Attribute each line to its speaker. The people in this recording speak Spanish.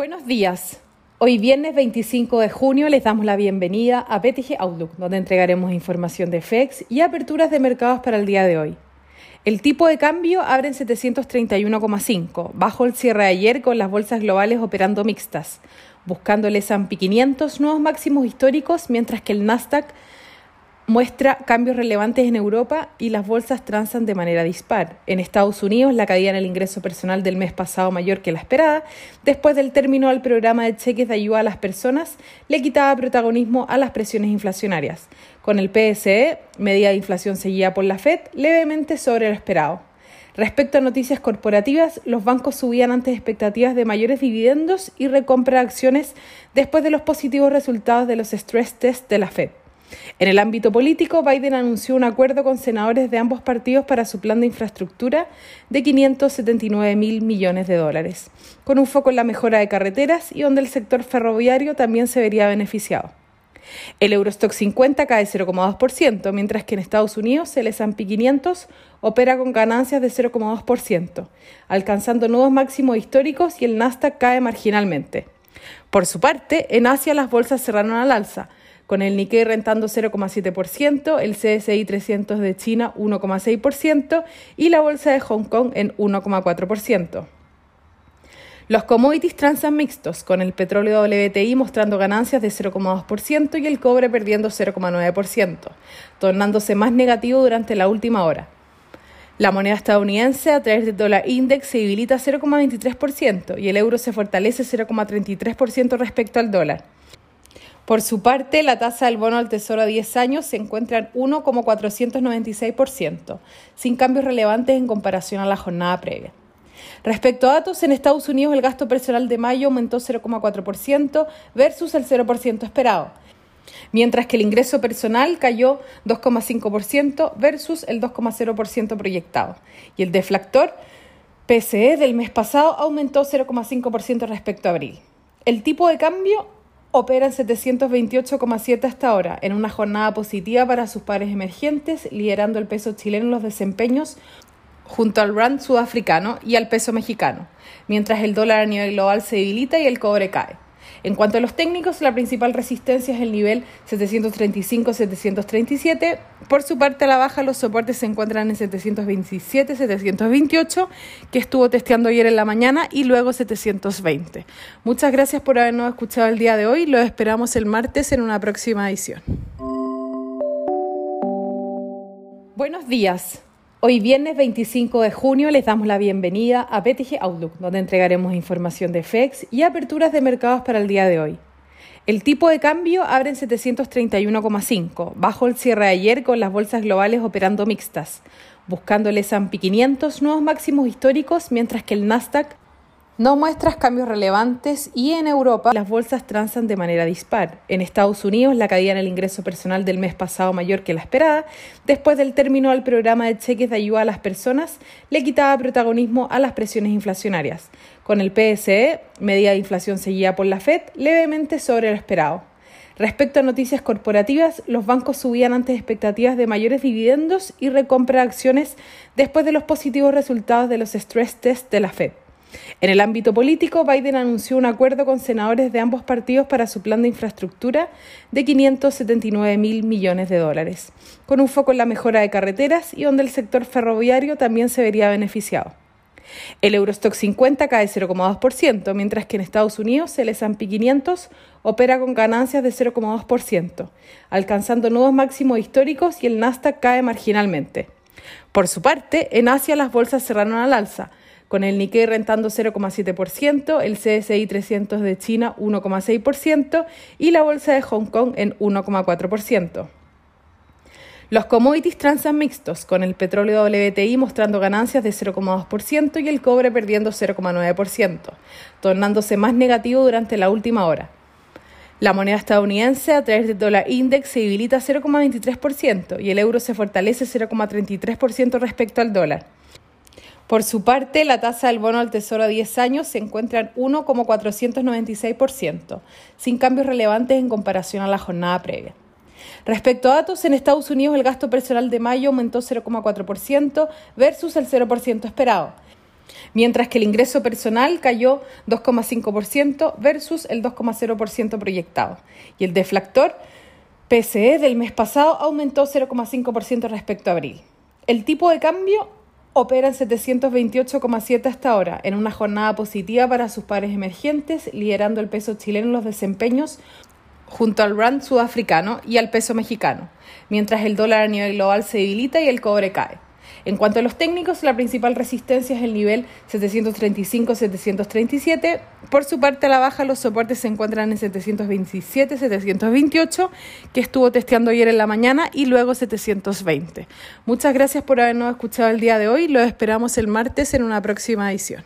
Speaker 1: Buenos días. Hoy viernes 25 de junio les damos la bienvenida a BTG Outlook, donde entregaremos información de FEX y aperturas de mercados para el día de hoy. El tipo de cambio abre en 731,5, bajo el cierre de ayer con las bolsas globales operando mixtas, buscando el S&P 500 nuevos máximos históricos, mientras que el Nasdaq muestra cambios relevantes en Europa y las bolsas transan de manera dispar. En Estados Unidos, la caída en el ingreso personal del mes pasado mayor que la esperada, después del término del programa de cheques de ayuda a las personas, le quitaba protagonismo a las presiones inflacionarias. Con el PSE, medida de inflación seguida por la Fed, levemente sobre lo esperado. Respecto a noticias corporativas, los bancos subían antes expectativas de mayores dividendos y recompra de acciones después de los positivos resultados de los stress tests de la Fed. En el ámbito político, Biden anunció un acuerdo con senadores de ambos partidos para su plan de infraestructura de 579 mil millones de dólares, con un foco en la mejora de carreteras y donde el sector ferroviario también se vería beneficiado. El Eurostock 50 cae 0,2%, mientras que en Estados Unidos el S&P 500 opera con ganancias de 0,2%, alcanzando nuevos máximos históricos y el Nasdaq cae marginalmente. Por su parte, en Asia las bolsas cerraron al alza, con el Nikkei rentando 0,7%, el CSI 300 de China 1,6% y la bolsa de Hong Kong en 1,4%. Los commodities transan mixtos, con el petróleo WTI mostrando ganancias de 0,2% y el cobre perdiendo 0,9%, tornándose más negativo durante la última hora. La moneda estadounidense a través del dólar index se debilita 0,23% y el euro se fortalece 0,33% respecto al dólar. Por su parte, la tasa del bono al tesoro a 10 años se encuentra en 1,496%, sin cambios relevantes en comparación a la jornada previa. Respecto a datos, en Estados Unidos el gasto personal de mayo aumentó 0,4% versus el 0% esperado, mientras que el ingreso personal cayó 2,5% versus el 2,0% proyectado, y el deflactor PCE del mes pasado aumentó 0,5% respecto a abril. El tipo de cambio opera en 728,7 hasta ahora, en una jornada positiva para sus pares emergentes, liderando el peso chileno en los desempeños junto al rand sudafricano y al peso mexicano, mientras el dólar a nivel global se debilita y el cobre cae. En cuanto a los técnicos, la principal resistencia es el nivel 735-737. Por su parte, a la baja, los soportes se encuentran en 727-728, que estuvo testeando ayer en la mañana, y luego 720. Muchas gracias por habernos escuchado el día de hoy. Los esperamos el martes en una próxima edición. Buenos días. Hoy viernes 25 de junio les damos la bienvenida a BTG Outlook, donde entregaremos información de FEX y aperturas de mercados para el día de hoy. El tipo de cambio abre en 731,5, bajo el cierre de ayer con las bolsas globales operando mixtas, buscando el S&P 500 nuevos máximos históricos, mientras que el Nasdaq no muestras cambios relevantes y en Europa las bolsas transan de manera dispar. En Estados Unidos la caída en el ingreso personal del mes pasado mayor que la esperada, después del término del programa de cheques de ayuda a las personas, le quitaba protagonismo a las presiones inflacionarias. Con el PSE, medida de inflación seguida por la Fed, levemente sobre lo esperado. Respecto a noticias corporativas, los bancos subían antes expectativas de mayores dividendos y recompra de acciones después de los positivos resultados de los stress tests de la Fed. En el ámbito político, Biden anunció un acuerdo con senadores de ambos partidos para su plan de infraestructura de 579 mil millones de dólares, con un foco en la mejora de carreteras y donde el sector ferroviario también se vería beneficiado. El Eurostock 50 cae 0,2%, mientras que en Estados Unidos el S&P 500 opera con ganancias de 0,2%, alcanzando nuevos máximos históricos y el Nasdaq cae marginalmente. Por su parte, en Asia las bolsas cerraron al alza, con el Nikkei rentando 0,7%, el CSI 300 de China 1,6% y la bolsa de Hong Kong en 1,4%. Los commodities transan mixtos, con el petróleo WTI mostrando ganancias de 0,2% y el cobre perdiendo 0,9%, tornándose más negativo durante la última hora. La moneda estadounidense a través del dólar index se debilita 0,23% y el euro se fortalece 0,33% respecto al dólar. Por su parte, la tasa del bono al tesoro a 10 años se encuentra en 1,496%, sin cambios relevantes en comparación a la jornada previa. Respecto a datos, en Estados Unidos el gasto personal de mayo aumentó 0,4% versus el 0% esperado, mientras que el ingreso personal cayó 2,5% versus el 2,0% proyectado. Y el deflactor PCE del mes pasado aumentó 0,5% respecto a abril. El tipo de cambio opera en 728,7 hasta ahora, en una jornada positiva para sus pares emergentes, liderando el peso chileno en los desempeños junto al rand sudafricano y al peso mexicano, mientras el dólar a nivel global se debilita y el cobre cae. En cuanto a los técnicos, la principal resistencia es el nivel 735-737. Por su parte, a la baja, los soportes se encuentran en 727-728, que estuvo testeando ayer en la mañana, y luego 720. Muchas gracias por habernos escuchado el día de hoy. Los esperamos el martes en una próxima edición.